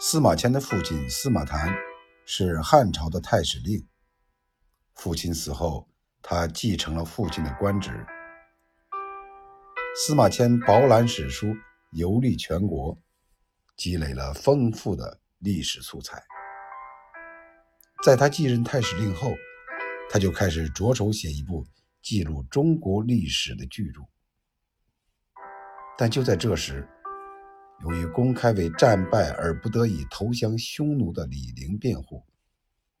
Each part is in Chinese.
司马迁的父亲司马谈是汉朝的太史令。父亲死后，他继承了父亲的官职。司马迁饱览史书，游历全国，积累了丰富的历史素材。在他继任太史令后，他就开始着手写一部记录中国历史的巨著。但就在这时，由于公开为战败而不得已投降匈奴的李陵辩护，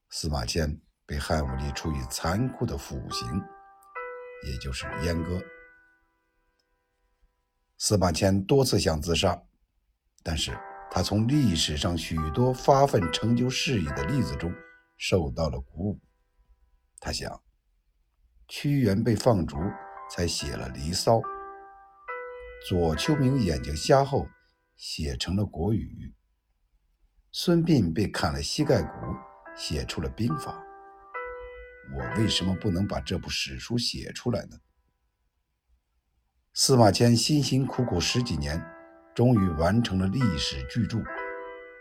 司马迁被汉武帝处以残酷的腐刑，也就是阉割。司马迁多次想自杀，但是他从历史上许多发奋成就事业的例子中受到了鼓舞。他想，屈原被放逐，才写了《离骚》；左丘明眼睛瞎后。写成了国语。孙膑被砍了膝盖骨，写出了兵法。我为什么不能把这部史书写出来呢？司马迁辛辛苦苦十几年，终于完成了历史巨著《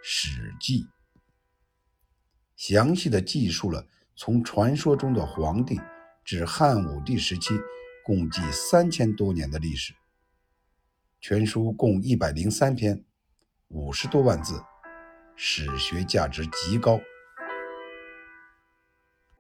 史记》，详细的记述了从传说中的黄帝至汉武帝时期，共计三千多年的历史。全书共一百零三篇，五十多万字，史学价值极高。